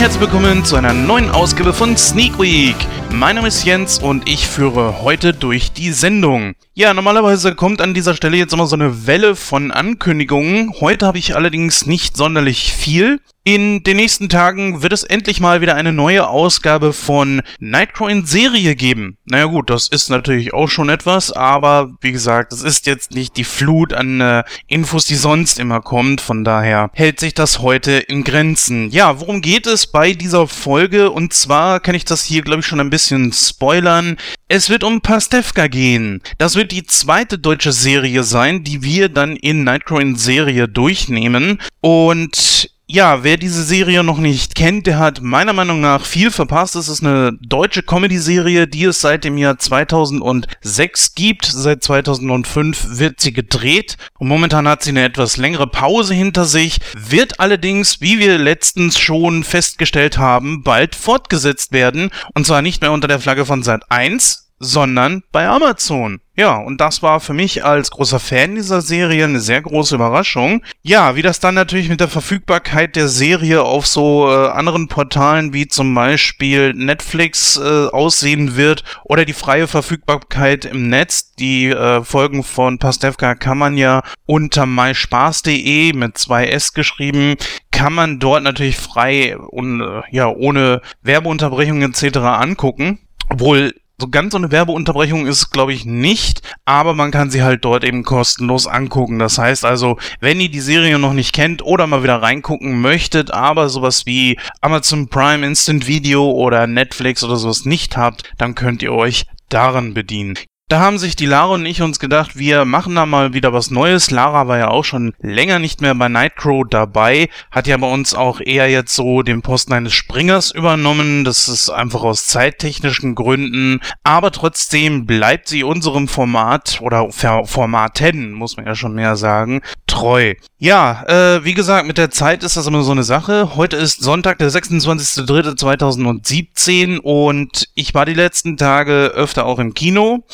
Herzlich willkommen zu einer neuen Ausgabe von Sneak Week. Mein Name ist Jens und ich führe heute durch die Sendung. Ja, normalerweise kommt an dieser Stelle jetzt immer so eine Welle von Ankündigungen. Heute habe ich allerdings nicht sonderlich viel. In den nächsten Tagen wird es endlich mal wieder eine neue Ausgabe von Nightcrow in Serie geben. Naja gut, das ist natürlich auch schon etwas, aber wie gesagt, es ist jetzt nicht die Flut an äh, Infos, die sonst immer kommt. Von daher hält sich das heute in Grenzen. Ja, worum geht es bei dieser Folge? Und zwar kann ich das hier, glaube ich, schon ein bisschen spoilern. Es wird um Pastewka gehen. Das wird die zweite deutsche Serie sein, die wir dann in Nightcrow in Serie durchnehmen. Und ja, wer diese Serie noch nicht kennt, der hat meiner Meinung nach viel verpasst. Es ist eine deutsche Comedy-Serie, die es seit dem Jahr 2006 gibt. Seit 2005 wird sie gedreht und momentan hat sie eine etwas längere Pause hinter sich, wird allerdings, wie wir letztens schon festgestellt haben, bald fortgesetzt werden. Und zwar nicht mehr unter der Flagge von Sat 1, sondern bei Amazon. Ja, und das war für mich als großer Fan dieser Serie eine sehr große Überraschung. Ja, wie das dann natürlich mit der Verfügbarkeit der Serie auf so äh, anderen Portalen wie zum Beispiel Netflix äh, aussehen wird oder die freie Verfügbarkeit im Netz. Die äh, Folgen von Pastewka kann man ja unter myspaß.de mit 2S geschrieben kann man dort natürlich frei und äh, ja ohne Werbeunterbrechung etc. angucken. Obwohl so ganz so eine Werbeunterbrechung ist, glaube ich, nicht, aber man kann sie halt dort eben kostenlos angucken. Das heißt also, wenn ihr die Serie noch nicht kennt oder mal wieder reingucken möchtet, aber sowas wie Amazon Prime Instant Video oder Netflix oder sowas nicht habt, dann könnt ihr euch daran bedienen. Da haben sich die Lara und ich uns gedacht, wir machen da mal wieder was Neues. Lara war ja auch schon länger nicht mehr bei Nightcrow dabei, hat ja bei uns auch eher jetzt so den Posten eines Springers übernommen. Das ist einfach aus zeittechnischen Gründen. Aber trotzdem bleibt sie unserem Format oder Formaten, muss man ja schon mehr sagen, treu. Ja, äh, wie gesagt, mit der Zeit ist das immer so eine Sache. Heute ist Sonntag, der 26.03.2017 und ich war die letzten Tage öfter auch im Kino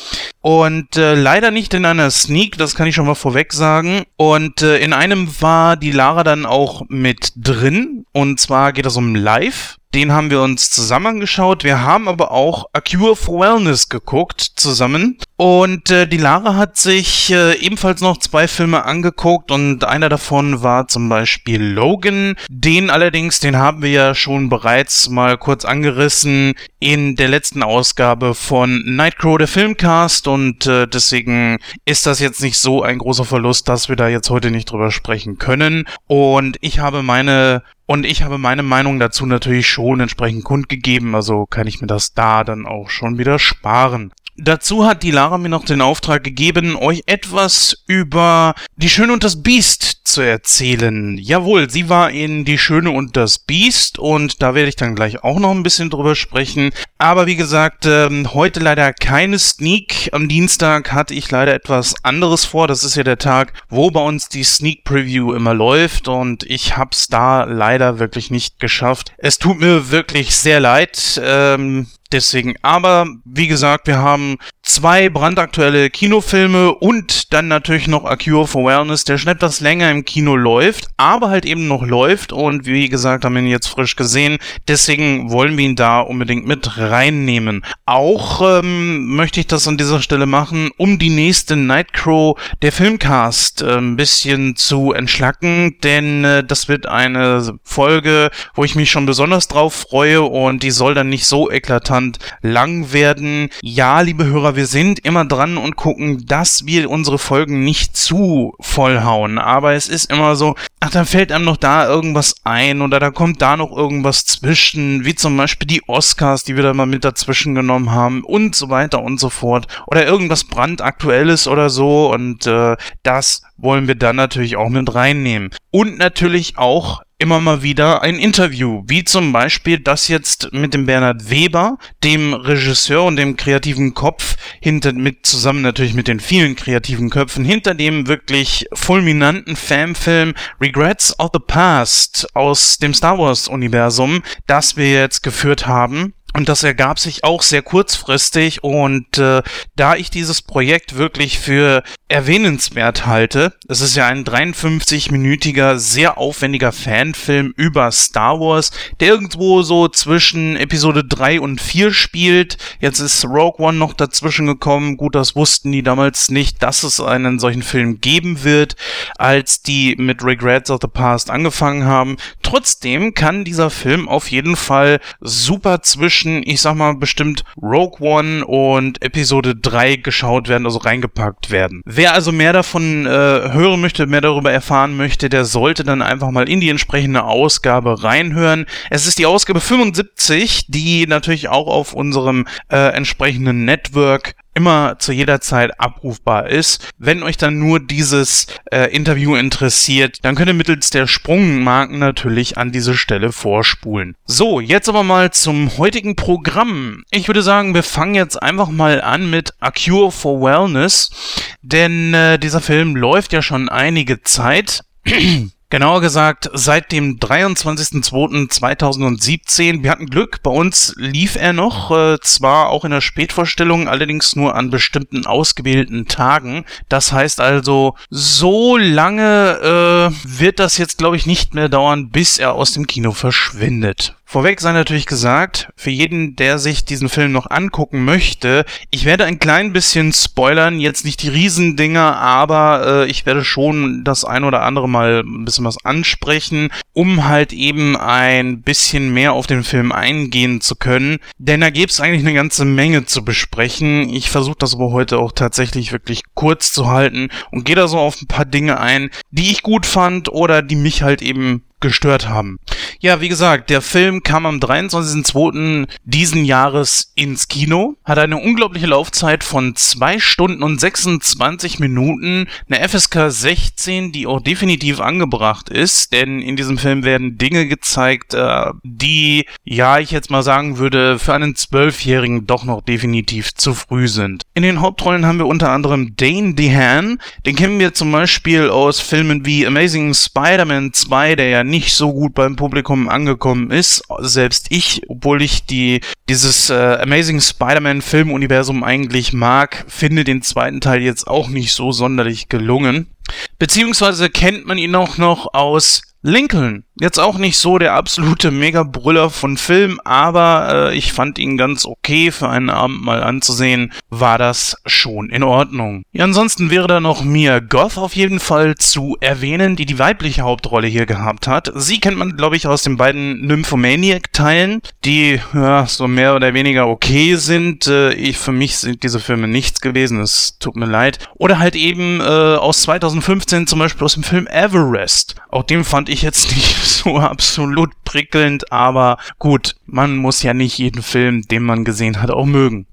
und äh, leider nicht in einer Sneak, das kann ich schon mal vorweg sagen. Und äh, in einem war die Lara dann auch mit drin und zwar geht es um Live. Den haben wir uns zusammen angeschaut. Wir haben aber auch A Cure for Wellness geguckt zusammen. Und äh, die Lara hat sich äh, ebenfalls noch zwei Filme angeguckt und einer davon war zum Beispiel Logan. Den allerdings, den haben wir ja schon bereits mal kurz angerissen in der letzten Ausgabe von Nightcrow, der Filmcast. Und äh, deswegen ist das jetzt nicht so ein großer Verlust, dass wir da jetzt heute nicht drüber sprechen können. Und ich habe meine und ich habe meine Meinung dazu natürlich schon entsprechend kundgegeben, also kann ich mir das da dann auch schon wieder sparen. Dazu hat die Lara mir noch den Auftrag gegeben, euch etwas über Die Schöne und das Biest zu erzählen. Jawohl, sie war in Die Schöne und das Biest und da werde ich dann gleich auch noch ein bisschen drüber sprechen. Aber wie gesagt, ähm, heute leider keine Sneak. Am Dienstag hatte ich leider etwas anderes vor. Das ist ja der Tag, wo bei uns die Sneak Preview immer läuft und ich hab's da leider wirklich nicht geschafft. Es tut mir wirklich sehr leid. Ähm, Deswegen, aber wie gesagt, wir haben zwei brandaktuelle Kinofilme und dann natürlich noch A Cure for Wellness, der schon etwas länger im Kino läuft, aber halt eben noch läuft und wie gesagt, haben wir ihn jetzt frisch gesehen. Deswegen wollen wir ihn da unbedingt mit reinnehmen. Auch ähm, möchte ich das an dieser Stelle machen, um die nächste Nightcrow der Filmcast äh, ein bisschen zu entschlacken, denn äh, das wird eine Folge, wo ich mich schon besonders drauf freue und die soll dann nicht so eklatant lang werden. Ja, liebe Hörer, wir sind immer dran und gucken, dass wir unsere Folgen nicht zu vollhauen. Aber es ist immer so, ach, da fällt einem noch da irgendwas ein oder da kommt da noch irgendwas zwischen, wie zum Beispiel die Oscars, die wir da mal mit dazwischen genommen haben und so weiter und so fort. Oder irgendwas brandaktuelles oder so und äh, das wollen wir dann natürlich auch mit reinnehmen. Und natürlich auch immer mal wieder ein Interview, wie zum Beispiel das jetzt mit dem Bernhard Weber, dem Regisseur und dem kreativen Kopf hinter mit zusammen natürlich mit den vielen kreativen Köpfen hinter dem wirklich fulminanten Fanfilm Regrets of the Past aus dem Star Wars Universum, das wir jetzt geführt haben. Und das ergab sich auch sehr kurzfristig und äh, da ich dieses Projekt wirklich für erwähnenswert halte, es ist ja ein 53-minütiger, sehr aufwendiger Fanfilm über Star Wars, der irgendwo so zwischen Episode 3 und 4 spielt. Jetzt ist Rogue One noch dazwischen gekommen. Gut, das wussten die damals nicht, dass es einen solchen Film geben wird, als die mit Regrets of the Past angefangen haben. Trotzdem kann dieser Film auf jeden Fall super zwischen zwischen, ich sag mal, bestimmt Rogue One und Episode 3 geschaut werden, also reingepackt werden. Wer also mehr davon äh, hören möchte, mehr darüber erfahren möchte, der sollte dann einfach mal in die entsprechende Ausgabe reinhören. Es ist die Ausgabe 75, die natürlich auch auf unserem äh, entsprechenden Network immer zu jeder Zeit abrufbar ist. Wenn euch dann nur dieses äh, Interview interessiert, dann könnt ihr mittels der Sprungmarken natürlich an diese Stelle vorspulen. So, jetzt aber mal zum heutigen Programm. Ich würde sagen, wir fangen jetzt einfach mal an mit A Cure for Wellness, denn äh, dieser Film läuft ja schon einige Zeit. Genauer gesagt, seit dem 23.02.2017. Wir hatten Glück, bei uns lief er noch, äh, zwar auch in der Spätvorstellung, allerdings nur an bestimmten ausgewählten Tagen. Das heißt also, so lange äh, wird das jetzt, glaube ich, nicht mehr dauern, bis er aus dem Kino verschwindet. Vorweg sei natürlich gesagt, für jeden, der sich diesen Film noch angucken möchte, ich werde ein klein bisschen spoilern, jetzt nicht die Riesendinger, aber äh, ich werde schon das ein oder andere mal ein bisschen was ansprechen, um halt eben ein bisschen mehr auf den Film eingehen zu können. Denn da gäbe es eigentlich eine ganze Menge zu besprechen. Ich versuche das aber heute auch tatsächlich wirklich kurz zu halten und gehe da so auf ein paar Dinge ein, die ich gut fand oder die mich halt eben gestört haben. Ja, wie gesagt, der Film kam am 23.02. diesen Jahres ins Kino, hat eine unglaubliche Laufzeit von 2 Stunden und 26 Minuten, eine FSK 16, die auch definitiv angebracht ist, denn in diesem Film werden Dinge gezeigt, äh, die, ja, ich jetzt mal sagen würde, für einen Zwölfjährigen doch noch definitiv zu früh sind. In den Hauptrollen haben wir unter anderem Dane DeHaan, den kennen wir zum Beispiel aus Filmen wie Amazing Spider-Man 2, der ja nicht so gut beim Publikum angekommen ist. Selbst ich, obwohl ich die dieses äh, Amazing Spider-Man Filmuniversum eigentlich mag, finde den zweiten Teil jetzt auch nicht so sonderlich gelungen. Beziehungsweise kennt man ihn auch noch aus Lincoln. Jetzt auch nicht so der absolute Mega-Brüller von Film, aber äh, ich fand ihn ganz okay für einen Abend mal anzusehen, war das schon in Ordnung. Ja, ansonsten wäre da noch Mia Goth auf jeden Fall zu erwähnen, die die weibliche Hauptrolle hier gehabt hat. Sie kennt man, glaube ich, aus den beiden Nymphomaniac-Teilen, die ja, so mehr oder weniger okay sind. Äh, ich, für mich sind diese Filme nichts gewesen, es tut mir leid. Oder halt eben äh, aus 2015 zum Beispiel aus dem Film Everest. Auch den fand ich jetzt nicht so absolut prickelnd, aber gut, man muss ja nicht jeden Film, den man gesehen hat, auch mögen.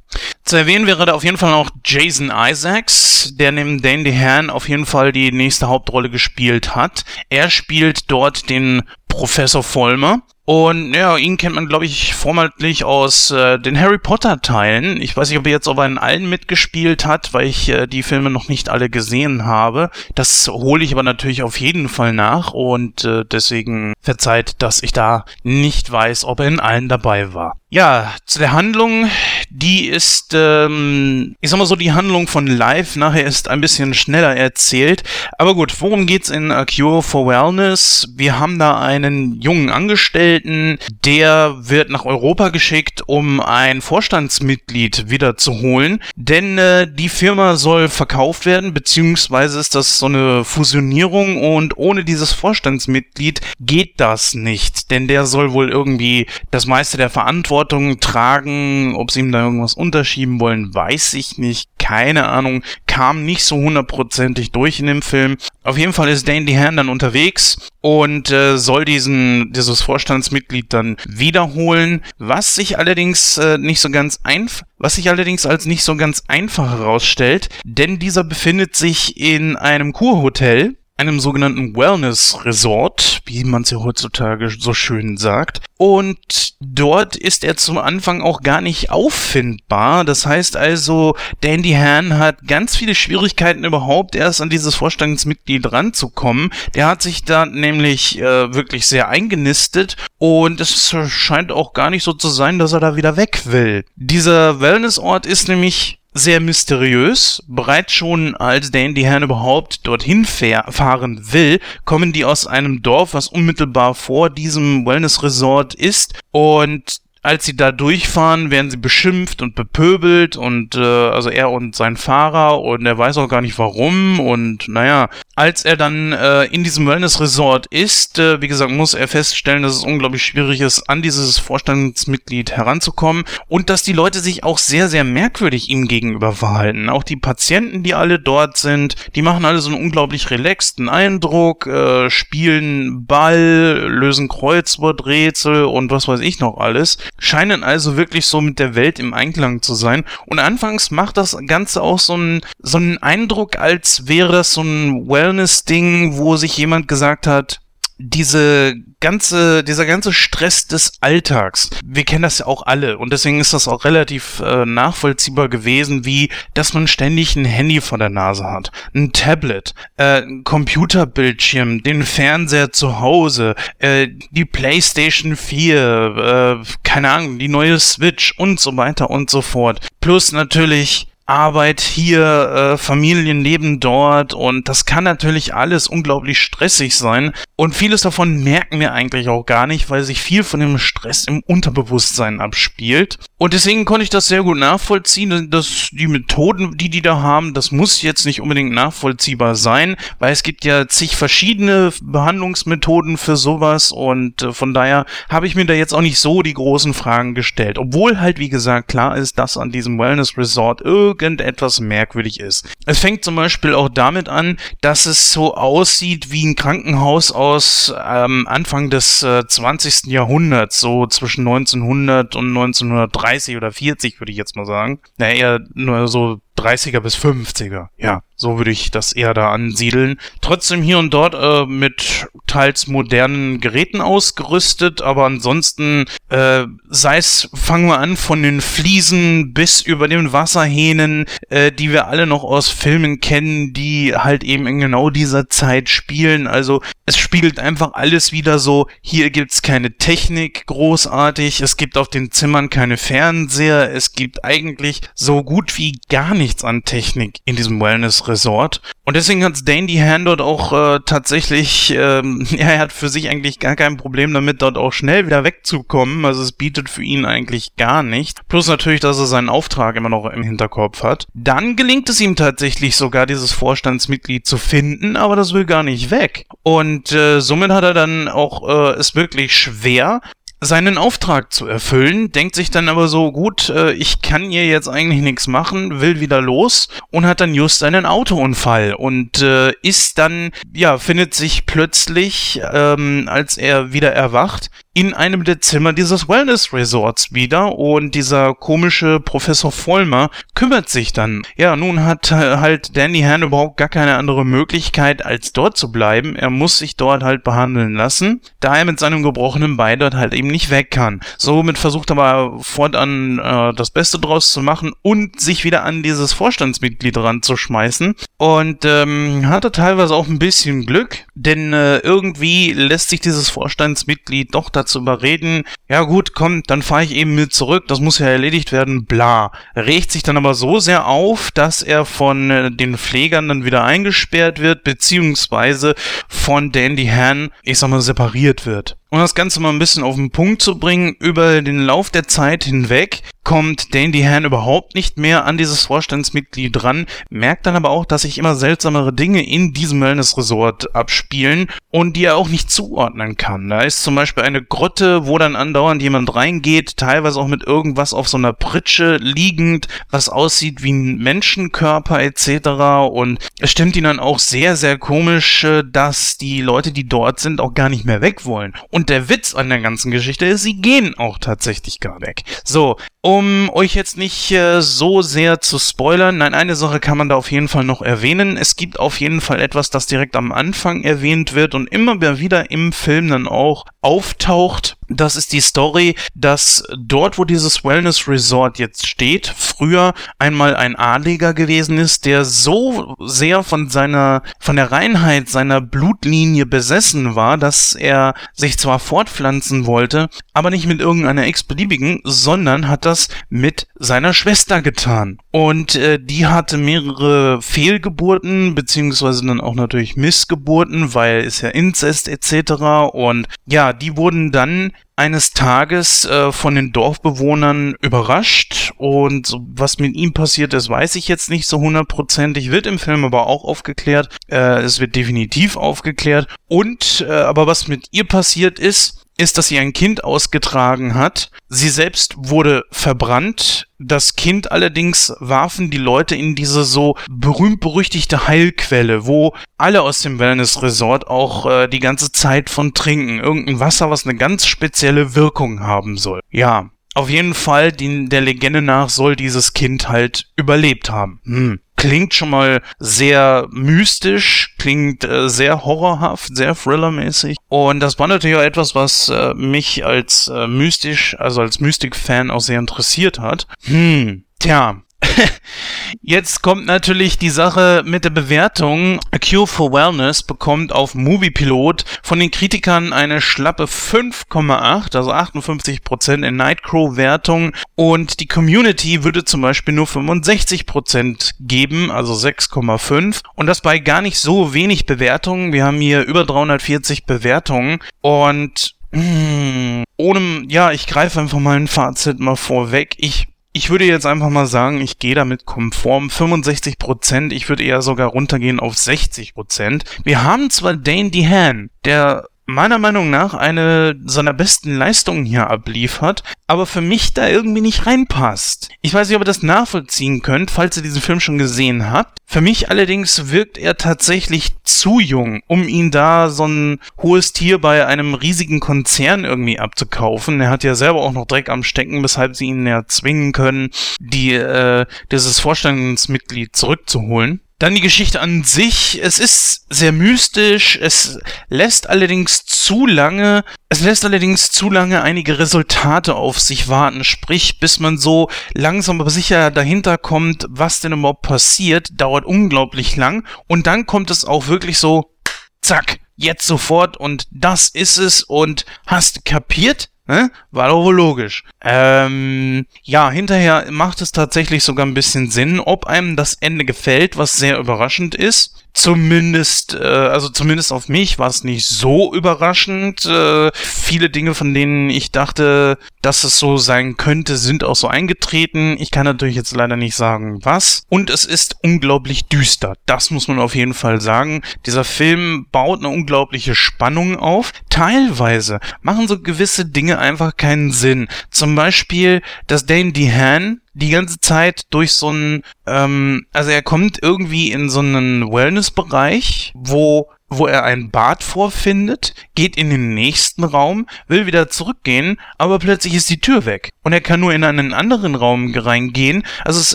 Zu erwähnen wäre da auf jeden Fall noch Jason Isaacs, der neben Dane DeHaan auf jeden Fall die nächste Hauptrolle gespielt hat. Er spielt dort den Professor Vollmer. Und ja, ihn kennt man, glaube ich, vormals aus äh, den Harry Potter-Teilen. Ich weiß nicht, ob er jetzt aber in allen mitgespielt hat, weil ich äh, die Filme noch nicht alle gesehen habe. Das hole ich aber natürlich auf jeden Fall nach und äh, deswegen verzeiht, dass ich da nicht weiß, ob er in allen dabei war. Ja, zu der Handlung, die ist, ähm, ich sag mal so, die Handlung von Live nachher ist ein bisschen schneller erzählt. Aber gut, worum geht's in A Cure for Wellness? Wir haben da einen jungen Angestellten, der wird nach Europa geschickt, um ein Vorstandsmitglied wiederzuholen. Denn äh, die Firma soll verkauft werden, beziehungsweise ist das so eine Fusionierung und ohne dieses Vorstandsmitglied geht das nicht. Denn der soll wohl irgendwie das meiste der Verantwortung tragen. Ob sie ihm da irgendwas unterschieben wollen, weiß ich nicht. Keine Ahnung. Kam nicht so hundertprozentig durch in dem Film. Auf jeden Fall ist Dane DeHaan dann unterwegs und äh, soll diesen, dieses Vorstandsmitglied dann wiederholen, was sich allerdings äh, nicht so ganz einfach was sich allerdings als nicht so ganz einfach herausstellt, denn dieser befindet sich in einem Kurhotel, einem sogenannten Wellness Resort, wie man es ja heutzutage so schön sagt. Und dort ist er zum Anfang auch gar nicht auffindbar. Das heißt also, Dandy Han hat ganz viele Schwierigkeiten überhaupt erst an dieses Vorstandsmitglied ranzukommen. Der hat sich da nämlich äh, wirklich sehr eingenistet und es scheint auch gar nicht so zu sein, dass er da wieder weg will. Dieser Wellnessort ist nämlich sehr mysteriös. Bereits schon als Dandy Han überhaupt dorthin fahren will, kommen die aus einem Dorf, was unmittelbar vor diesem Wellness Resort ist und als sie da durchfahren, werden sie beschimpft und bepöbelt und äh, also er und sein Fahrer und er weiß auch gar nicht warum und naja, als er dann äh, in diesem Wellness Resort ist, äh, wie gesagt, muss er feststellen, dass es unglaublich schwierig ist, an dieses Vorstandsmitglied heranzukommen und dass die Leute sich auch sehr, sehr merkwürdig ihm gegenüber verhalten. Auch die Patienten, die alle dort sind, die machen alle so einen unglaublich relaxten Eindruck, äh, spielen Ball, lösen Kreuzworträtsel und was weiß ich noch alles scheinen also wirklich so mit der Welt im Einklang zu sein. Und anfangs macht das Ganze auch so einen, so einen Eindruck, als wäre das so ein Wellness-Ding, wo sich jemand gesagt hat, diese ganze, dieser ganze Stress des Alltags, wir kennen das ja auch alle und deswegen ist das auch relativ äh, nachvollziehbar gewesen, wie, dass man ständig ein Handy vor der Nase hat, ein Tablet, äh, ein Computerbildschirm, den Fernseher zu Hause, äh, die Playstation 4, äh, keine Ahnung, die neue Switch und so weiter und so fort. Plus natürlich Arbeit hier, äh, Familienleben dort und das kann natürlich alles unglaublich stressig sein und vieles davon merken wir eigentlich auch gar nicht, weil sich viel von dem Stress im Unterbewusstsein abspielt. Und deswegen konnte ich das sehr gut nachvollziehen, dass die Methoden, die die da haben, das muss jetzt nicht unbedingt nachvollziehbar sein, weil es gibt ja zig verschiedene Behandlungsmethoden für sowas und äh, von daher habe ich mir da jetzt auch nicht so die großen Fragen gestellt, obwohl halt wie gesagt klar ist, dass an diesem Wellness Resort irgendetwas merkwürdig ist. Es fängt zum Beispiel auch damit an, dass es so aussieht wie ein Krankenhaus aus ähm, Anfang des äh, 20. Jahrhunderts, so zwischen 1900 und 1930 oder 40 würde ich jetzt mal sagen. Na, eher nur so 30er bis 50er. Ja, so würde ich das eher da ansiedeln. Trotzdem hier und dort äh, mit teils modernen Geräten ausgerüstet, aber ansonsten äh, sei es, fangen wir an, von den Fliesen bis über den Wasserhähnen, äh, die wir alle noch aus Filmen kennen, die halt eben in genau dieser Zeit spielen. Also es spiegelt einfach alles wieder so, hier gibt's keine Technik großartig, es gibt auf den Zimmern keine Fernseher, es gibt eigentlich so gut wie gar nichts an Technik in diesem Wellness Resort. Und deswegen hat Dandy Han dort auch äh, tatsächlich, ähm, ja, er hat für sich eigentlich gar kein Problem damit, dort auch schnell wieder wegzukommen. Also es bietet für ihn eigentlich gar nicht. Plus natürlich, dass er seinen Auftrag immer noch im Hinterkopf hat. Dann gelingt es ihm tatsächlich sogar, dieses Vorstandsmitglied zu finden, aber das will gar nicht weg. Und äh, somit hat er dann auch äh, es wirklich schwer, seinen Auftrag zu erfüllen, denkt sich dann aber so, gut, äh, ich kann hier jetzt eigentlich nichts machen, will wieder los und hat dann just einen Autounfall und äh, ist dann, ja, findet sich plötzlich, ähm, als er wieder erwacht, in einem der Zimmer dieses Wellness Resorts wieder und dieser komische Professor Vollmer kümmert sich dann. Ja, nun hat halt Danny Han überhaupt gar keine andere Möglichkeit, als dort zu bleiben. Er muss sich dort halt behandeln lassen, da er mit seinem gebrochenen Bein dort halt eben nicht weg kann. Somit versucht er aber fortan äh, das Beste draus zu machen und sich wieder an dieses Vorstandsmitglied ranzuschmeißen. Und ähm, hatte teilweise auch ein bisschen Glück, denn äh, irgendwie lässt sich dieses Vorstandsmitglied doch dazu überreden, ja gut, komm, dann fahre ich eben mit zurück, das muss ja erledigt werden, bla. Regt sich dann aber so sehr auf, dass er von äh, den Pflegern dann wieder eingesperrt wird, beziehungsweise von Dandy Han, ich sag mal, separiert wird. Um das Ganze mal ein bisschen auf den Punkt zu bringen, über den Lauf der Zeit hinweg kommt Dandy Han überhaupt nicht mehr an dieses Vorstandsmitglied ran, merkt dann aber auch, dass sich immer seltsamere Dinge in diesem Wellness Resort abspielen und die er auch nicht zuordnen kann. Da ist zum Beispiel eine Grotte, wo dann andauernd jemand reingeht, teilweise auch mit irgendwas auf so einer Pritsche liegend, was aussieht wie ein Menschenkörper etc. Und es stimmt ihn dann auch sehr, sehr komisch, äh, dass die Leute, die dort sind, auch gar nicht mehr weg wollen. Und Und der Witz an der ganzen Geschichte ist, sie gehen auch tatsächlich gar weg. So, um euch jetzt nicht äh, so sehr zu spoilern, nein, eine Sache kann man da auf jeden Fall noch erwähnen. Es gibt auf jeden Fall etwas, das direkt am Anfang erwähnt wird und immer wieder im Film dann auch auftaucht. Das ist die Story, dass dort, wo dieses Wellness Resort jetzt steht, früher einmal ein Adliger gewesen ist, der so sehr von seiner, von der Reinheit seiner Blutlinie besessen war, dass er sich zwar fortpflanzen wollte, aber nicht mit irgendeiner x-beliebigen, sondern hat das mit seiner Schwester getan. Und äh, die hatte mehrere Fehlgeburten, beziehungsweise dann auch natürlich Missgeburten, weil ist ja Inzest etc. Und ja, die wurden dann eines Tages äh, von den Dorfbewohnern überrascht und was mit ihm passiert ist, weiß ich jetzt nicht so hundertprozentig, wird im Film aber auch aufgeklärt, äh, es wird definitiv aufgeklärt. Und äh, aber was mit ihr passiert ist, ist, dass sie ein Kind ausgetragen hat. Sie selbst wurde verbrannt. Das Kind allerdings warfen die Leute in diese so berühmt-berüchtigte Heilquelle, wo alle aus dem Wellness Resort auch äh, die ganze Zeit von trinken. Irgendein Wasser, was eine ganz spezielle Wirkung haben soll. Ja, auf jeden Fall, die, der Legende nach soll dieses Kind halt überlebt haben. Hm klingt schon mal sehr mystisch, klingt äh, sehr horrorhaft, sehr thrillermäßig. Und das war natürlich auch etwas, was äh, mich als äh, mystisch, also als Mystik-Fan auch sehr interessiert hat. Hm, tja, Jetzt kommt natürlich die Sache mit der Bewertung. A Cure for Wellness bekommt auf Moviepilot von den Kritikern eine schlappe 5,8, also 58% in Nightcrow-Wertung und die Community würde zum Beispiel nur 65% geben, also 6,5 und das bei gar nicht so wenig Bewertungen. Wir haben hier über 340 Bewertungen und mh, hm, ohne, ja, ich greife einfach mal ein Fazit mal vorweg. Ich ich würde jetzt einfach mal sagen, ich gehe damit konform 65 Prozent. Ich würde eher sogar runtergehen auf 60 Prozent. Wir haben zwar Dane DeHaan, der meiner Meinung nach eine seiner besten Leistungen hier abliefert, aber für mich da irgendwie nicht reinpasst. Ich weiß nicht, ob ihr das nachvollziehen könnt, falls ihr diesen Film schon gesehen habt. Für mich allerdings wirkt er tatsächlich zu jung, um ihn da so ein hohes Tier bei einem riesigen Konzern irgendwie abzukaufen. Er hat ja selber auch noch Dreck am Stecken, weshalb sie ihn ja zwingen können, die, äh, dieses Vorstandsmitglied zurückzuholen. Dann die Geschichte an sich. Es ist sehr mystisch. Es lässt allerdings zu lange, es lässt allerdings zu lange einige Resultate auf sich warten. Sprich, bis man so langsam aber sicher dahinter kommt, was denn überhaupt passiert, dauert unglaublich lang. Und dann kommt es auch wirklich so, zack, jetzt sofort und das ist es und hast kapiert? Ne? War doch wohl logisch. Ähm, ja, hinterher macht es tatsächlich sogar ein bisschen Sinn, ob einem das Ende gefällt, was sehr überraschend ist. Zumindest, äh, also zumindest auf mich war es nicht so überraschend. Äh, viele Dinge, von denen ich dachte, dass es so sein könnte, sind auch so eingetreten. Ich kann natürlich jetzt leider nicht sagen, was. Und es ist unglaublich düster. Das muss man auf jeden Fall sagen. Dieser Film baut eine unglaubliche Spannung auf. Teilweise machen so gewisse Dinge einfach keinen Sinn. Zum Beispiel, dass Dane DeHaan die ganze Zeit durch so einen, ähm, also er kommt irgendwie in so einen Wellness-Bereich, wo wo er ein Bad vorfindet, geht in den nächsten Raum, will wieder zurückgehen, aber plötzlich ist die Tür weg. Und er kann nur in einen anderen Raum reingehen. Also es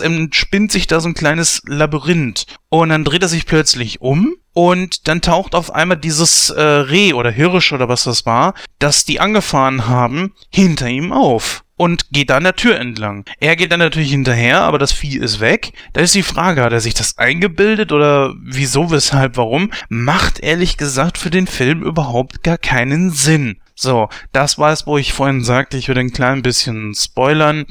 entspinnt sich da so ein kleines Labyrinth. Und dann dreht er sich plötzlich um und dann taucht auf einmal dieses äh, Reh oder Hirsch oder was das war, das die angefahren haben, hinter ihm auf und geht da an der Tür entlang. Er geht dann natürlich hinterher, aber das Vieh ist weg. Da ist die Frage, hat er sich das eingebildet oder wieso, weshalb, warum? Macht ehrlich gesagt für den Film überhaupt gar keinen Sinn. So, das war es, wo ich vorhin sagte, ich würde ein klein bisschen spoilern.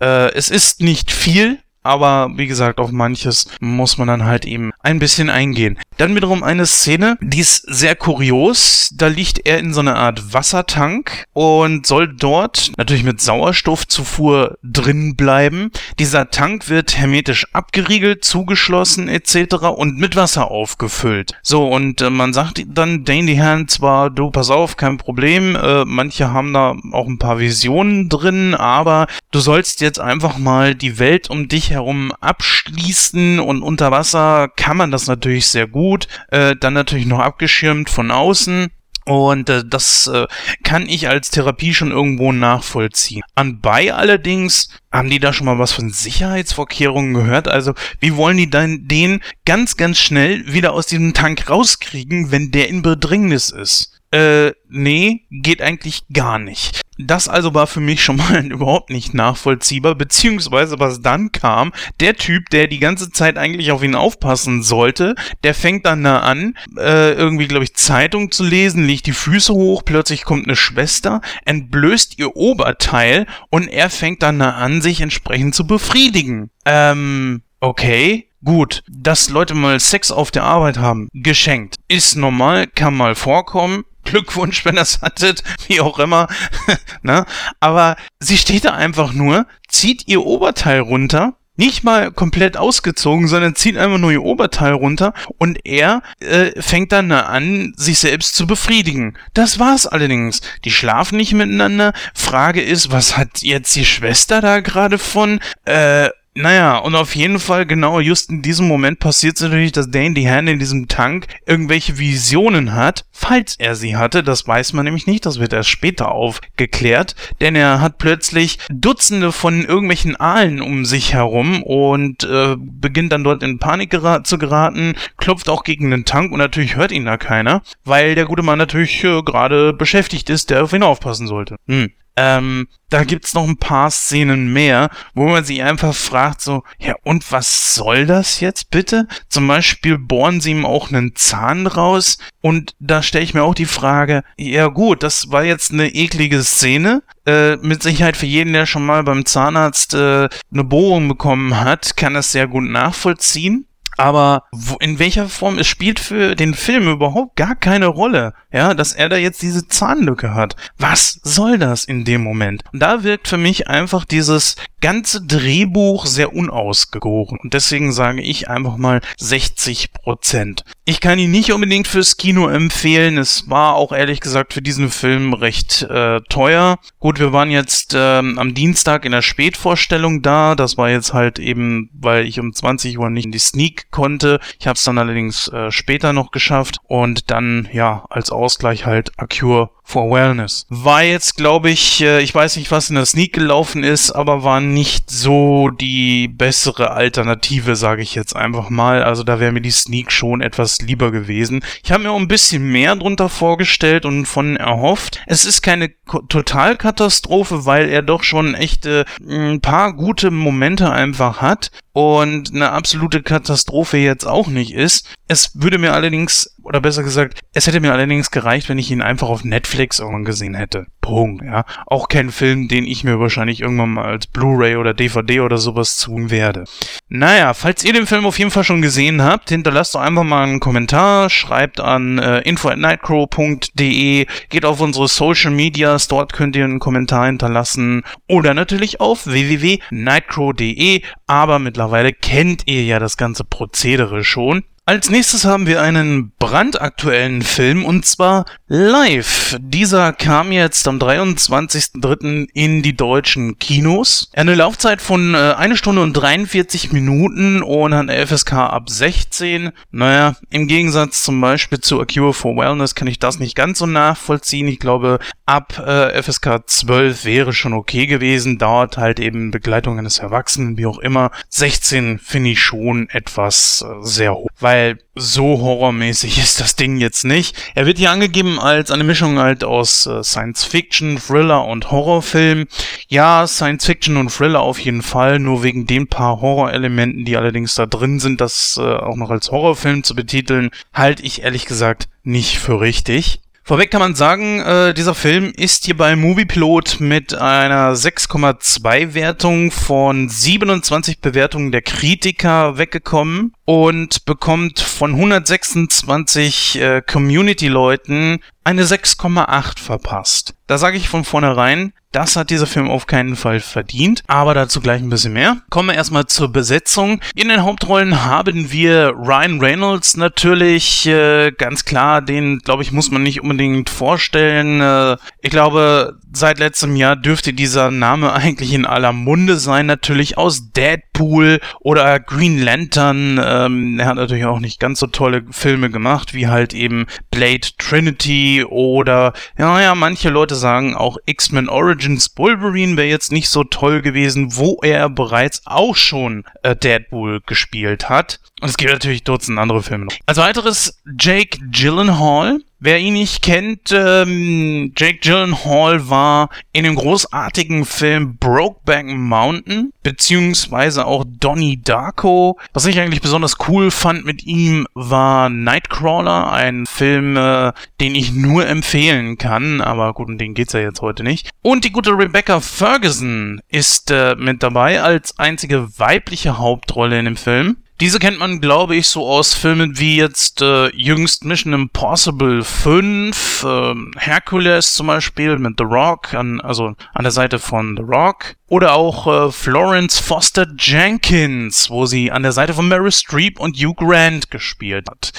Äh, es ist nicht viel, aber wie gesagt, auf manches muss man dann halt eben ein bisschen eingehen. Dann wiederum eine Szene, die ist sehr kurios. Da liegt er in so einer Art Wassertank und soll dort natürlich mit Sauerstoffzufuhr drin bleiben. Dieser Tank wird hermetisch abgeriegelt, zugeschlossen etc. und mit Wasser aufgefüllt. So, und äh, man sagt dann Herren zwar, du pass auf, kein Problem, äh, manche haben da auch ein paar Visionen drin, aber du sollst jetzt einfach mal die Welt um dich herum abschließen und unter Wasser kann man das natürlich sehr gut. Äh, dann natürlich noch abgeschirmt von außen. Und äh, das äh, kann ich als Therapie schon irgendwo nachvollziehen. Anbei allerdings haben die da schon mal was von Sicherheitsvorkehrungen gehört? Also, wie wollen die dann den ganz, ganz schnell wieder aus diesem Tank rauskriegen, wenn der in Bedrängnis ist? Äh, nee, geht eigentlich gar nicht. Das also war für mich schon mal überhaupt nicht nachvollziehbar, beziehungsweise was dann kam, der Typ, der die ganze Zeit eigentlich auf ihn aufpassen sollte, der fängt dann da an, äh, irgendwie, glaube ich, Zeitung zu lesen, legt die Füße hoch, plötzlich kommt eine Schwester, entblößt ihr Oberteil und er fängt dann da an, sich entsprechend zu befriedigen. Ähm, okay. Gut, dass Leute mal Sex auf der Arbeit haben, geschenkt. Ist normal, kann mal vorkommen, Glückwunsch, wenn ihr es hattet, wie auch immer. ne? Aber sie steht da einfach nur, zieht ihr Oberteil runter, nicht mal komplett ausgezogen, sondern zieht einfach nur ihr Oberteil runter und er äh, fängt dann an, sich selbst zu befriedigen. Das war's allerdings. Die schlafen nicht miteinander. Frage ist, was hat jetzt die Schwester da gerade von? Äh, naja, und auf jeden Fall, genau, just in diesem Moment passiert es natürlich, dass Dane die Hand in diesem Tank irgendwelche Visionen hat, falls er sie hatte, das weiß man nämlich nicht, das wird erst später aufgeklärt, denn er hat plötzlich Dutzende von irgendwelchen Aalen um sich herum und äh, beginnt dann dort in Panik gera zu geraten, klopft auch gegen den Tank und natürlich hört ihn da keiner, weil der gute Mann natürlich äh, gerade beschäftigt ist, der auf ihn aufpassen sollte. Hm. Ähm, da gibt's noch ein paar Szenen mehr, wo man sich einfach fragt, so, ja, und was soll das jetzt bitte? Zum Beispiel bohren sie ihm auch einen Zahn raus und da stelle ich mir auch die Frage, ja gut, das war jetzt eine eklige Szene, äh, mit Sicherheit für jeden, der schon mal beim Zahnarzt äh, eine Bohrung bekommen hat, kann das sehr gut nachvollziehen. Aber wo, in welcher Form es spielt für den Film überhaupt gar keine Rolle, ja, dass er da jetzt diese Zahnlücke hat. Was soll das in dem Moment? Und da wirkt für mich einfach dieses ganze Drehbuch sehr unausgegoren. Und deswegen sage ich einfach mal 60 Prozent. Ich kann ihn nicht unbedingt fürs Kino empfehlen. Es war auch ehrlich gesagt für diesen Film recht äh, teuer. Gut, wir waren jetzt ähm, am Dienstag in der Spätvorstellung da. Das war jetzt halt eben, weil ich um 20 Uhr nicht in die Sneak konnte. Ich habe es dann allerdings äh, später noch geschafft und dann ja als Ausgleich halt A Cure for Wellness. War jetzt, glaube ich, äh, ich weiß nicht, was in der Sneak gelaufen ist, aber war nicht so die bessere Alternative, sage ich jetzt einfach mal. Also da wäre mir die Sneak schon etwas lieber gewesen. Ich habe mir auch ein bisschen mehr drunter vorgestellt und von erhofft. Es ist keine Totalkatastrophe, weil er doch schon echte ein paar gute Momente einfach hat und eine absolute Katastrophe jetzt auch nicht ist. Es würde mir allerdings, oder besser gesagt, es hätte mir allerdings gereicht, wenn ich ihn einfach auf Netflix irgendwann gesehen hätte. Punkt, ja. Auch kein Film, den ich mir wahrscheinlich irgendwann mal als Blu-ray oder DVD oder sowas tun werde. Naja, falls ihr den Film auf jeden Fall schon gesehen habt, hinterlasst doch einfach mal einen Kommentar, schreibt an äh, info at nightcrow.de, geht auf unsere Social Medias, dort könnt ihr einen Kommentar hinterlassen oder natürlich auf www.nightcrow.de, aber mittlerweile kennt ihr ja das ganze Prozedere schon. Als nächstes haben wir einen brandaktuellen Film und zwar Live. Dieser kam jetzt am 23.03. in die deutschen Kinos. Eine Laufzeit von äh, 1 Stunde und 43 Minuten und eine FSK ab 16. Naja, im Gegensatz zum Beispiel zu A Cure for Wellness kann ich das nicht ganz so nachvollziehen. Ich glaube, ab äh, FSK 12 wäre schon okay gewesen. Dauert halt eben Begleitung eines Erwachsenen, wie auch immer. 16 finde ich schon etwas äh, sehr hoch. Weil weil so horrormäßig ist das Ding jetzt nicht. Er wird hier angegeben als eine Mischung halt aus äh, Science Fiction, Thriller und Horrorfilm. Ja, Science Fiction und Thriller auf jeden Fall, nur wegen den paar Horrorelementen, die allerdings da drin sind, das äh, auch noch als Horrorfilm zu betiteln, halte ich ehrlich gesagt nicht für richtig. Vorweg kann man sagen, äh, dieser Film ist hier bei Moviepilot mit einer 6,2 Wertung von 27 Bewertungen der Kritiker weggekommen und bekommt von 126 äh, Community-Leuten eine 6,8 verpasst. Da sage ich von vornherein, das hat dieser Film auf keinen Fall verdient, aber dazu gleich ein bisschen mehr. Kommen wir erstmal zur Besetzung. In den Hauptrollen haben wir Ryan Reynolds natürlich, äh, ganz klar, den glaube ich muss man nicht unbedingt vorstellen. Äh, ich glaube, seit letztem Jahr dürfte dieser Name eigentlich in aller Munde sein, natürlich aus Deadpool oder Green Lantern. Äh, Ähm, er hat natürlich auch nicht ganz so tolle Filme gemacht, wie halt eben Blade Trinity oder, ja, ja, manche Leute sagen auch X-Men Origins Wolverine wäre jetzt nicht so toll gewesen, wo er bereits auch schon äh, Deadpool gespielt hat. Und es gibt natürlich Dutzend andere Filme noch. Als weiteres Jake Gyllenhaal. Wer ihn nicht kennt, ähm, Jake Gyllenhaal war in dem großartigen Film Brokeback Mountain, beziehungsweise auch Donnie Darko. Was ich eigentlich besonders cool fand mit ihm war Nightcrawler, ein Film, äh, den ich nur empfehlen kann, aber gut, um den geht's ja jetzt heute nicht. Und die gute Rebecca Ferguson ist äh, mit dabei als einzige weibliche Hauptrolle in dem Film. Diese kennt man, glaube ich, so aus Filmen wie jetzt äh, jüngst Mission Impossible 5, äh, Hercules zum Beispiel mit The Rock, an, also an der Seite von The Rock. Oder auch äh, Florence Foster Jenkins, wo sie an der Seite von Mary Streep und Hugh Grant gespielt hat.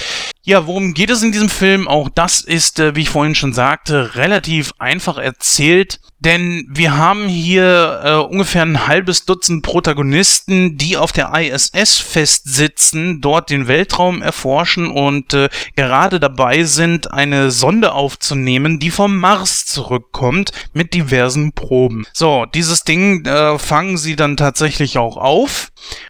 Ja, worum geht es in diesem Film? Auch das ist, äh, wie ich vorhin schon sagte, relativ einfach erzählt. Denn wir haben hier äh, ungefähr ein halbes Dutzend Protagonisten, die auf der ISS festsitzen, dort den Weltraum erforschen und äh, gerade dabei sind, eine Sonde aufzunehmen, die vom Mars zurückkommt mit diversen Proben. So, dieses Ding äh, fangen sie dann tatsächlich auch auf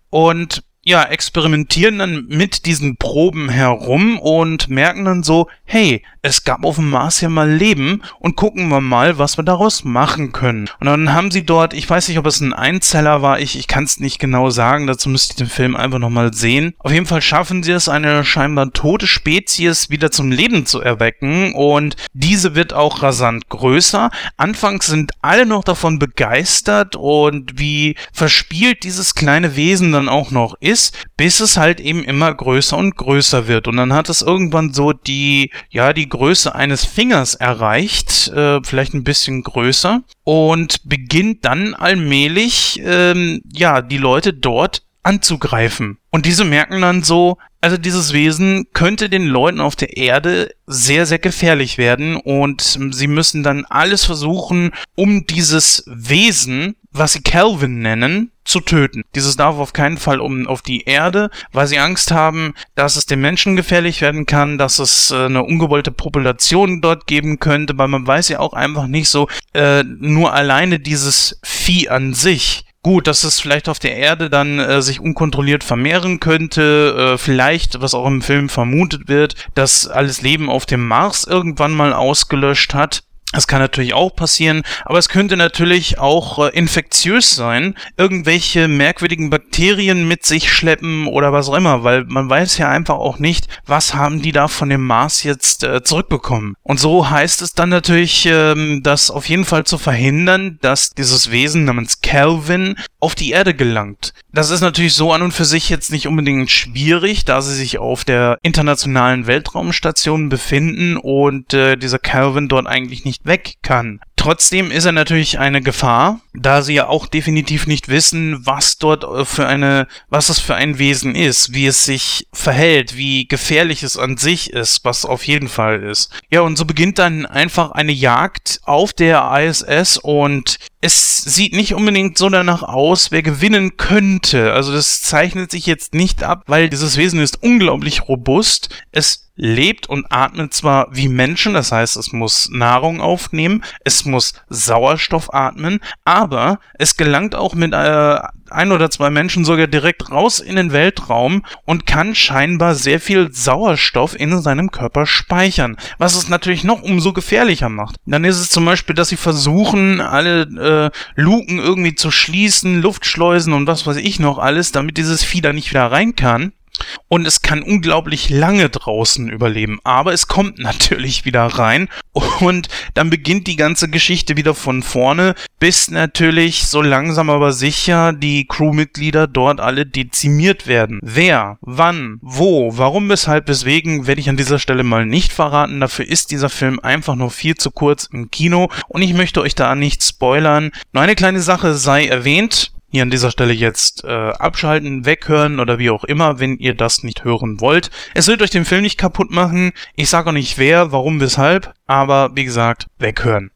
und ja, experimentieren dann mit diesen Proben herum und merken dann so, hey, es gab auf dem Mars ja mal Leben und gucken wir mal, was wir daraus machen können. Und dann haben sie dort, ich weiß nicht, ob es ein Einzeller war, ich, ich kann es nicht genau sagen, dazu müsste ich den Film einfach nochmal sehen. Auf jeden Fall schaffen sie es, eine scheinbar tote Spezies wieder zum Leben zu erwecken und diese wird auch rasant größer. Anfangs sind alle noch davon begeistert und wie verspielt dieses kleine Wesen dann auch noch ist, bis es halt eben immer größer und größer wird. Und dann hat es irgendwann so die ja, die Größe eines Fingers erreicht, äh, vielleicht ein bisschen größer und beginnt dann allmählich, ähm, ja, die Leute dort anzugreifen. Und diese merken dann so, also dieses Wesen könnte den Leuten auf der Erde sehr, sehr gefährlich werden und sie müssen dann alles versuchen, um dieses Wesen, was sie Calvin nennen, zu töten. Dieses darf auf keinen Fall um auf die Erde, weil sie Angst haben, dass es den Menschen gefährlich werden kann, dass es äh, eine ungewollte Population dort geben könnte, weil man weiß ja auch einfach nicht so, äh, nur alleine dieses Vieh an sich Gut, dass es vielleicht auf der Erde dann äh, sich unkontrolliert vermehren könnte, äh, vielleicht, was auch im Film vermutet wird, dass alles Leben auf dem Mars irgendwann mal ausgelöscht hat. Das kann natürlich auch passieren, aber es könnte natürlich auch äh, infektiös sein, irgendwelche merkwürdigen Bakterien mit sich schleppen oder was auch immer, weil man weiß ja einfach auch nicht, was haben die da von dem Mars jetzt äh, zurückbekommen. Und so heißt es dann natürlich, ähm, das auf jeden Fall zu verhindern, dass dieses Wesen namens Calvin auf die Erde gelangt. Das ist natürlich so an und für sich jetzt nicht unbedingt schwierig, da sie sich auf der internationalen Weltraumstation befinden und äh, dieser Calvin dort eigentlich nicht weg kann. Trotzdem ist er natürlich eine Gefahr, da sie ja auch definitiv nicht wissen, was dort äh, für eine, was es für ein Wesen ist, wie es sich verhält, wie gefährlich es an sich ist, was auf jeden Fall ist. Ja, und so beginnt dann einfach eine Jagd auf der ISS und es sieht nicht unbedingt so danach aus, wer gewinnen könnte. Also das zeichnet sich jetzt nicht ab, weil dieses Wesen ist unglaublich robust. Es lebt und atmet zwar wie Menschen, das heißt, es muss Nahrung aufnehmen, es muss Sauerstoff atmen, aber es gelangt auch mit äh, ein oder zwei Menschen sogar direkt raus in den Weltraum und kann scheinbar sehr viel Sauerstoff in seinem Körper speichern, was es natürlich noch umso gefährlicher macht. Dann ist es zum Beispiel, dass sie versuchen, alle äh, Luken irgendwie zu schließen, Luftschleusen und was weiß ich noch alles, damit dieses Vieh da nicht wieder rein kann. Und es kann unglaublich lange draußen überleben. Aber es kommt natürlich wieder rein. Und dann beginnt die ganze Geschichte wieder von vorne, bis natürlich so langsam aber sicher die Crewmitglieder dort alle dezimiert werden. Wer, wann, wo, warum, weshalb, weswegen, werde ich an dieser Stelle mal nicht verraten. Dafür ist dieser Film einfach nur viel zu kurz im Kino. Und ich möchte euch da nicht spoilern. Nur eine kleine Sache sei erwähnt hier an dieser Stelle jetzt äh, abschalten, weghören oder wie auch immer, wenn ihr das nicht hören wollt. Es wird euch den Film nicht kaputt machen. Ich sage auch nicht wer, warum, weshalb, aber wie gesagt, weghören.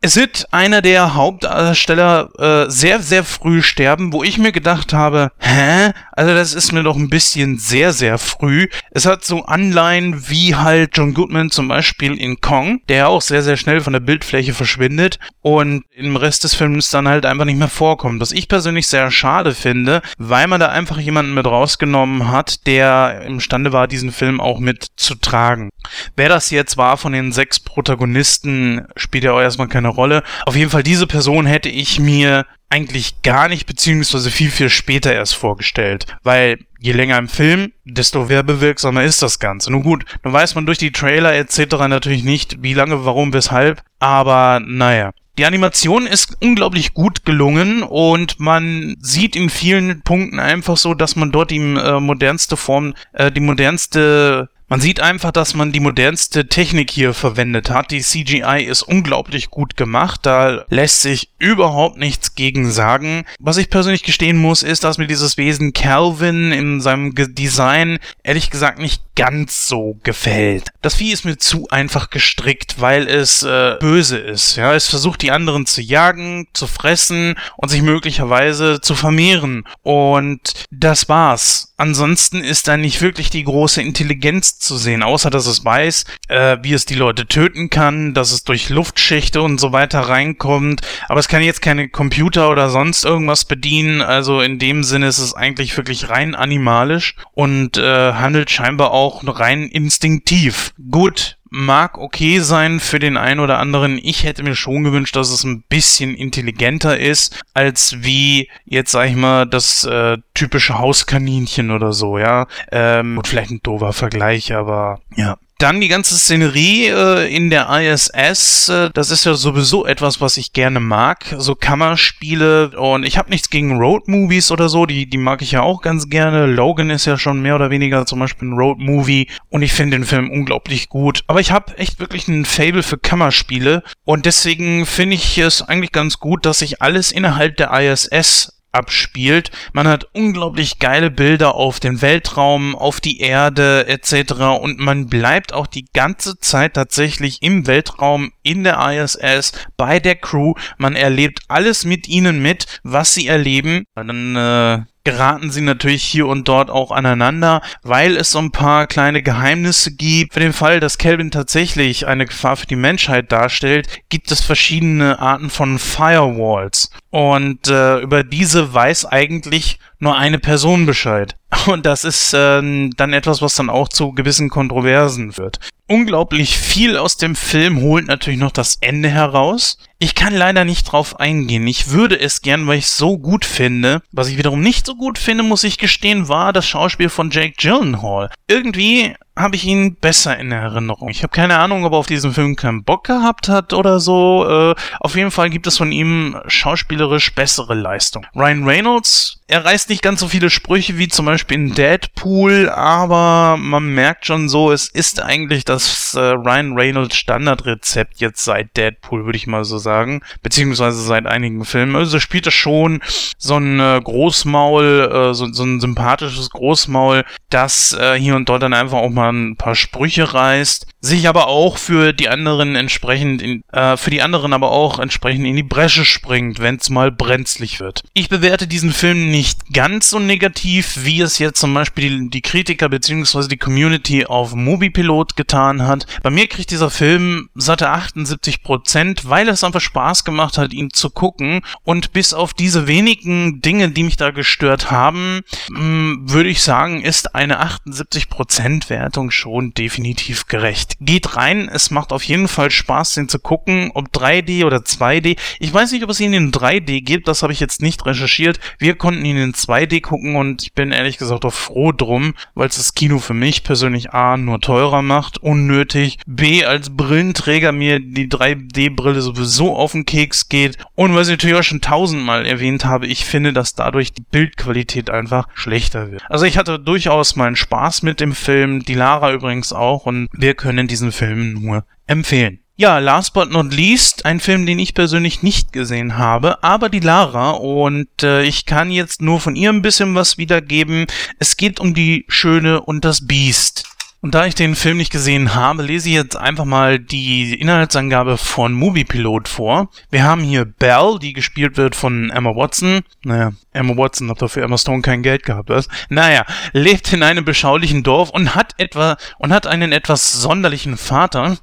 Es wird einer der Hauptdarsteller äh, sehr, sehr früh sterben, wo ich mir gedacht habe, hä? Also das ist mir doch ein bisschen sehr, sehr früh. Es hat so Anleihen wie halt John Goodman zum Beispiel in Kong, der auch sehr, sehr schnell von der Bildfläche verschwindet und im Rest des Films dann halt einfach nicht mehr vorkommt. Was ich persönlich sehr schade finde, weil man da einfach jemanden mit rausgenommen hat, der imstande war, diesen Film auch mit zu tragen. Wer das jetzt war von den sechs Protagonisten, spielt ja auch erstmal keine eine Rolle. Auf jeden Fall, diese Person hätte ich mir eigentlich gar nicht, beziehungsweise viel, viel später erst vorgestellt. Weil je länger im Film, desto werbewirksamer ist das Ganze. Nun gut, dann weiß man durch die Trailer etc. natürlich nicht, wie lange, warum, weshalb. Aber naja. Die Animation ist unglaublich gut gelungen und man sieht in vielen Punkten einfach so, dass man dort die äh, modernste Form, äh, die modernste man sieht einfach, dass man die modernste Technik hier verwendet hat. Die CGI ist unglaublich gut gemacht. Da lässt sich überhaupt nichts gegen sagen. Was ich persönlich gestehen muss, ist, dass mir dieses Wesen Calvin in seinem Design ehrlich gesagt nicht ganz so gefällt. Das Vieh ist mir zu einfach gestrickt, weil es äh, böse ist. Ja, es versucht die anderen zu jagen, zu fressen und sich möglicherweise zu vermehren. Und das war's. Ansonsten ist da nicht wirklich die große Intelligenz zu sehen, außer dass es weiß, äh, wie es die Leute töten kann, dass es durch Luftschächte und so weiter reinkommt. Aber es kann jetzt keine Computer oder sonst irgendwas bedienen. Also in dem Sinne ist es eigentlich wirklich rein animalisch und äh, handelt scheinbar auch rein instinktiv. Gut, mag okay sein für den einen oder anderen. Ich hätte mir schon gewünscht, dass es ein bisschen intelligenter ist, als wie jetzt sag ich mal das äh, typische Hauskaninchen oder so, ja. Ähm, und vielleicht ein doofer Vergleich, aber ja. Dann die ganze Szenerie äh, in der ISS, äh, das ist ja sowieso etwas, was ich gerne mag. So Kammerspiele und ich habe nichts gegen Road-Movies oder so, die, die mag ich ja auch ganz gerne. Logan ist ja schon mehr oder weniger zum Beispiel ein Road-Movie und ich finde den Film unglaublich gut. Aber ich habe echt wirklich ein Fable für Kammerspiele und deswegen finde ich es eigentlich ganz gut, dass sich alles innerhalb der ISS abspielt. Man hat unglaublich geile Bilder auf den Weltraum, auf die Erde etc. Und man bleibt auch die ganze Zeit tatsächlich im Weltraum, in der ISS, bei der Crew. Man erlebt alles mit ihnen mit, was sie erleben. Dann äh, geraten sie natürlich hier und dort auch aneinander, weil es so ein paar kleine Geheimnisse gibt. Für den Fall, dass Kelvin tatsächlich eine Gefahr für die Menschheit darstellt, gibt es verschiedene Arten von Firewalls. Und äh, über diese weiß eigentlich nur eine Person Bescheid. Und das ist äh, dann etwas, was dann auch zu gewissen Kontroversen führt. Unglaublich viel aus dem Film holt natürlich noch das Ende heraus. Ich kann leider nicht drauf eingehen. Ich würde es gern, weil ich es so gut finde. Was ich wiederum nicht so gut finde, muss ich gestehen, war das Schauspiel von Jake Gyllenhaal. Irgendwie habe ich ihn besser in Erinnerung. Ich habe keine Ahnung, ob er auf diesen Film keinen Bock gehabt hat oder so. Äh, auf jeden Fall gibt es von ihm schauspielerisch bessere Leistung. Ryan Reynolds, er reißt nicht ganz so viele Sprüche wie zum Beispiel in Deadpool, aber man merkt schon so, es ist eigentlich das äh, Ryan Reynolds Standardrezept jetzt seit Deadpool, würde ich mal so sagen, beziehungsweise seit einigen Filmen. Also spielt er schon so ein äh, Großmaul, äh, so, so, ein sympathisches Großmaul, das äh, hier und dort dann einfach auch mal ein paar Sprüche reißt, sich aber auch für die anderen entsprechend, in, äh, für die anderen aber auch entsprechend in die Bresche springt, wenn es mal brenzlig wird. Ich bewerte diesen Film nicht ganz so negativ, wie es jetzt zum Beispiel die, die Kritiker bzw. die Community auf Moviepilot getan hat. Bei mir kriegt dieser Film satte 78 Prozent, weil es einfach Spaß gemacht hat, ihn zu gucken und bis auf diese wenigen Dinge, die mich da gestört haben, hm, würde ich sagen, ist eine 78 Prozent Wertung Bewertung schon definitiv gerecht. Geht rein, es macht auf jeden Fall Spaß, den zu gucken, ob 3D oder 2D. Ich weiß nicht, ob es ihn in 3D gibt, das habe ich jetzt nicht recherchiert. Wir konnten ihn in 2D gucken und ich bin ehrlich gesagt auch froh drum, weil es das Kino für mich persönlich A nur teurer macht, unnötig, B als Brillenträger mir die 3D-Brille sowieso auf den Keks geht und weil ich natürlich auch schon tausendmal erwähnt habe, ich finde, dass dadurch die Bildqualität einfach schlechter wird. Also ich hatte durchaus meinen Spaß mit dem Film, die Lara übrigens auch und wir können diesen Film nur empfehlen. Ja, last but not least, ein Film, den ich persönlich nicht gesehen habe, aber die Lara und äh, ich kann jetzt nur von ihr ein bisschen was wiedergeben. Es geht um die Schöne und das Biest. Und da ich den Film nicht gesehen habe, lese ich jetzt einfach mal die Inhaltsangabe von Moviepilot vor. Wir haben hier Belle, die gespielt wird von Emma Watson. Naja, Emma Watson hat dafür Emma Stone kein Geld gehabt, was? Naja, lebt in einem beschaulichen Dorf und hat etwa und hat einen etwas sonderlichen Vater.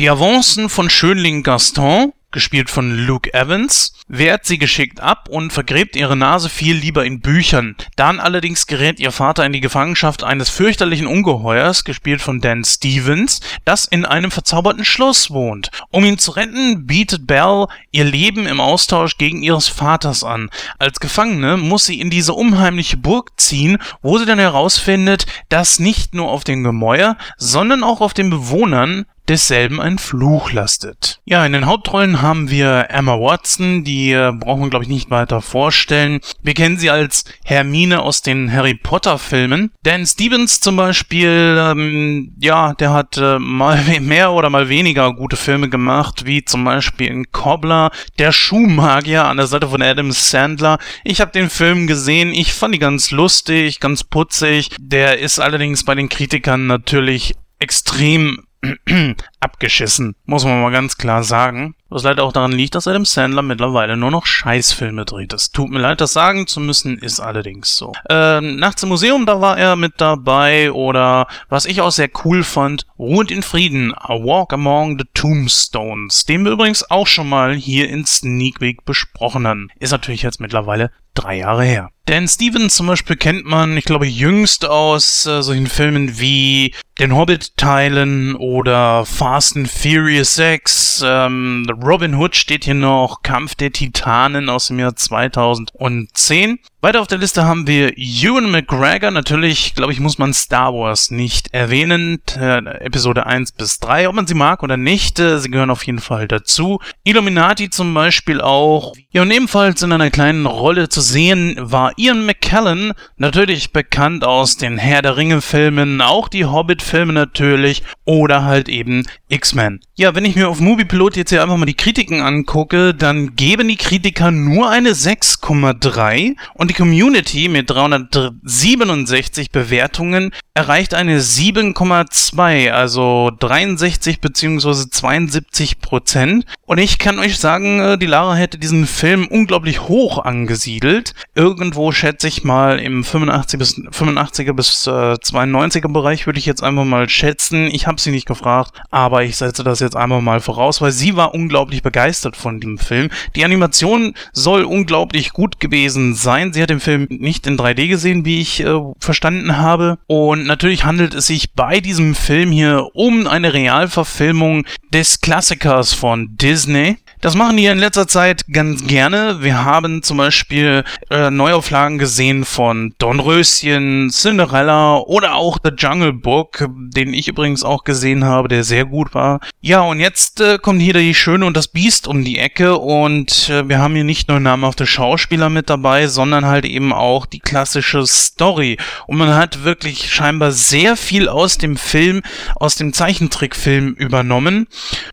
Die Avancen von Schönling Gaston gespielt von Luke Evans, wehrt sie geschickt ab und vergräbt ihre Nase viel lieber in Büchern. Dann allerdings gerät ihr Vater in die Gefangenschaft eines fürchterlichen Ungeheuers, gespielt von Dan Stevens, das in einem verzauberten Schloss wohnt. Um ihn zu retten, bietet Belle ihr Leben im Austausch gegen ihres Vaters an. Als Gefangene muss sie in diese unheimliche Burg ziehen, wo sie dann herausfindet, dass nicht nur auf den Gemäuer, sondern auch auf den Bewohnern desselben ein Fluch lastet. Ja, in den Hauptrollen haben wir Emma Watson, die äh, brauchen wir glaube ich nicht weiter vorstellen. Wir kennen sie als Hermine aus den Harry Potter Filmen. Dan Stevens zum Beispiel, ähm, ja, der hat äh, mal mehr oder mal weniger gute Filme gemacht, wie zum Beispiel in Cobbler, der Schuhmagier an der Seite von Adam Sandler. Ich habe den Film gesehen, ich fand ihn ganz lustig, ganz putzig. Der ist allerdings bei den Kritikern natürlich extrem abgeschissen, muss man mal ganz klar sagen. Was leider auch daran liegt, dass Adam Sandler mittlerweile nur noch Scheißfilme dreht. Es tut mir leid, das sagen zu müssen, ist allerdings so. Ähm, Nachts im Museum, da war er mit dabei oder was ich auch sehr cool fand, Ruhend in Frieden, A Walk Among the Tombstones, den wir übrigens auch schon mal hier in Sneak Week besprochen haben. Ist natürlich jetzt mittlerweile drei Jahre her. Dan Stevens zum Beispiel kennt man, ich glaube, jüngst aus äh, solchen Filmen wie den Hobbit-Teilen oder Fast and Furious 6. Ähm, Robin Hood steht hier noch, Kampf der Titanen aus dem Jahr 2010. Weiter auf der Liste haben wir Ewan McGregor. Natürlich, glaube ich, muss man Star Wars nicht erwähnen. Äh, Episode 1 bis 3, ob man sie mag oder nicht. Äh, sie gehören auf jeden Fall dazu. Illuminati zum Beispiel auch. Ja, und ebenfalls in einer kleinen Rolle zu sehen war Ian McKellen. Natürlich bekannt aus den Herr der Ringe Filmen, auch die Hobbit Filme natürlich. Oder halt eben X-Men. Ja, wenn ich mir auf Moviepilot jetzt hier einfach mal die Kritiken angucke, dann geben die Kritiker nur eine 6,3 und die Community mit 367 Bewertungen erreicht eine 7,2, also 63 bzw. 72 Prozent. Und ich kann euch sagen, äh, die Lara hätte diesen Film unglaublich hoch angesiedelt. Irgendwo schätze ich mal im 85 bis 85er bis äh, 92er Bereich würde ich jetzt einfach mal schätzen. Ich habe sie nicht gefragt, aber ich setze das jetzt einfach mal voraus, weil sie war unglaublich begeistert von dem Film. Die Animation soll unglaublich gut gewesen sein. Sie hat den Film nicht in 3D gesehen, wie ich äh, verstanden habe. Und natürlich handelt es sich bei diesem Film hier um eine Realverfilmung des Klassikers von Disney. Das machen die in letzter Zeit ganz gerne. Wir haben zum Beispiel äh, Neuauflagen gesehen von Dornröschen, Cinderella oder auch The Jungle Book, den ich übrigens auch gesehen habe, der sehr gut war. Ja, und jetzt äh, kommt hier die Schöne und das Biest um die Ecke und äh, wir haben hier nicht nur namhafte Schauspieler mit dabei, sondern halt eben auch die klassische Story. Und man hat wirklich scheinbar sehr viel aus dem Film, aus dem Zeichentrickfilm übernommen.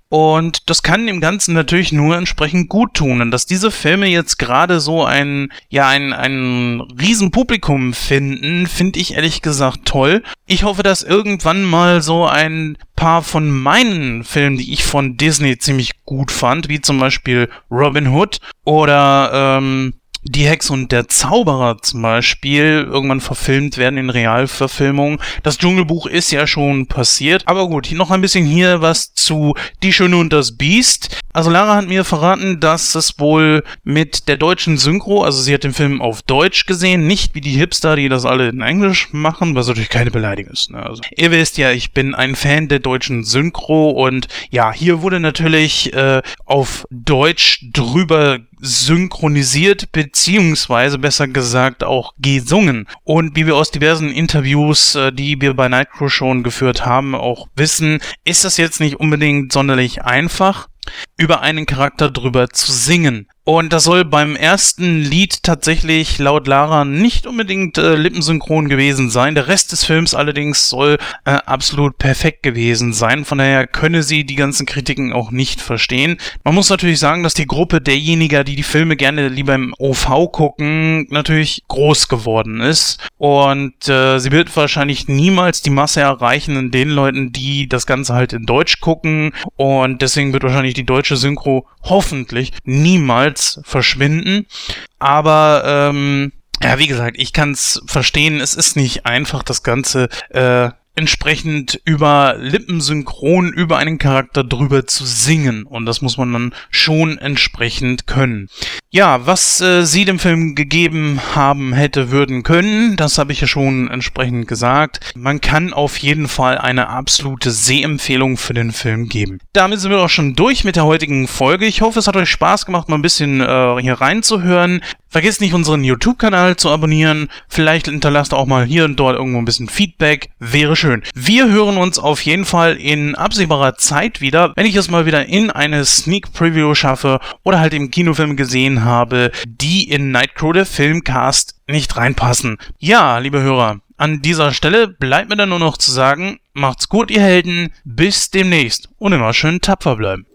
Und das kann dem Ganzen natürlich nur entsprechend gut tun. Und dass diese Filme jetzt gerade so ein, ja, ein, ein Riesenpublikum finden, finde ich ehrlich gesagt toll. Ich hoffe, dass irgendwann mal so ein paar von meinen Filmen, die ich von Disney ziemlich gut fand, wie zum Beispiel Robin Hood oder ähm, die Hex und der Zauberer zum Beispiel irgendwann verfilmt werden in Realverfilmung. Das Dschungelbuch ist ja schon passiert. Aber gut, noch ein bisschen hier was zu Die Schöne und das Biest. Also Lara hat mir verraten, dass es wohl mit der deutschen Synchro, also sie hat den Film auf Deutsch gesehen, nicht wie die Hipster, die das alle in Englisch machen, was natürlich keine Beleidigung ist. Ne? Also, ihr wisst ja, ich bin ein Fan der deutschen Synchro und ja, hier wurde natürlich äh, auf Deutsch drüber synchronisiert, beziehungsweise besser gesagt auch gesungen. Und wie wir aus diversen Interviews, äh, die wir bei Nightcrow schon geführt haben, auch wissen, ist das jetzt nicht unbedingt sonderlich einfach, über einen Charakter drüber zu singen. Und das soll beim ersten Lied tatsächlich laut Lara nicht unbedingt äh, lippensynchron gewesen sein. Der Rest des Films allerdings soll äh, absolut perfekt gewesen sein. Von daher könne sie die ganzen Kritiken auch nicht verstehen. Man muss natürlich sagen, dass die Gruppe derjenigen, die die Filme gerne lieber im OV gucken, natürlich groß geworden ist. Und äh, sie wird wahrscheinlich niemals die Masse erreichen in den Leuten, die das Ganze halt in Deutsch gucken. Und deswegen wird wahrscheinlich die deutsche Synchro hoffentlich niemals verschwinden. Aber ähm, ja, wie gesagt, ich kann es verstehen. Es ist nicht einfach, das Ganze äh, entsprechend über Lippensynchron über einen Charakter drüber zu singen. Und das muss man dann schon entsprechend können. Ja, was äh, sie dem Film gegeben haben hätte würden können, das habe ich ja schon entsprechend gesagt. Man kann auf jeden Fall eine absolute Sehempfehlung für den Film geben. Damit sind wir auch schon durch mit der heutigen Folge. Ich hoffe, es hat euch Spaß gemacht, mal ein bisschen äh, hier reinzuhören. Vergesst nicht, unseren YouTube-Kanal zu abonnieren. Vielleicht hinterlasst auch mal hier und dort irgendwo ein bisschen Feedback. Wäre schön. Wir hören uns auf jeden Fall in absehbarer Zeit wieder, wenn ich es mal wieder in eine Sneak Preview schaffe oder halt im Kinofilm gesehen habe, die in Nightcrow der Filmcast nicht reinpassen. Ja, liebe Hörer, an dieser Stelle bleibt mir dann nur noch zu sagen, macht's gut, ihr Helden, bis demnächst und immer schön tapfer bleiben.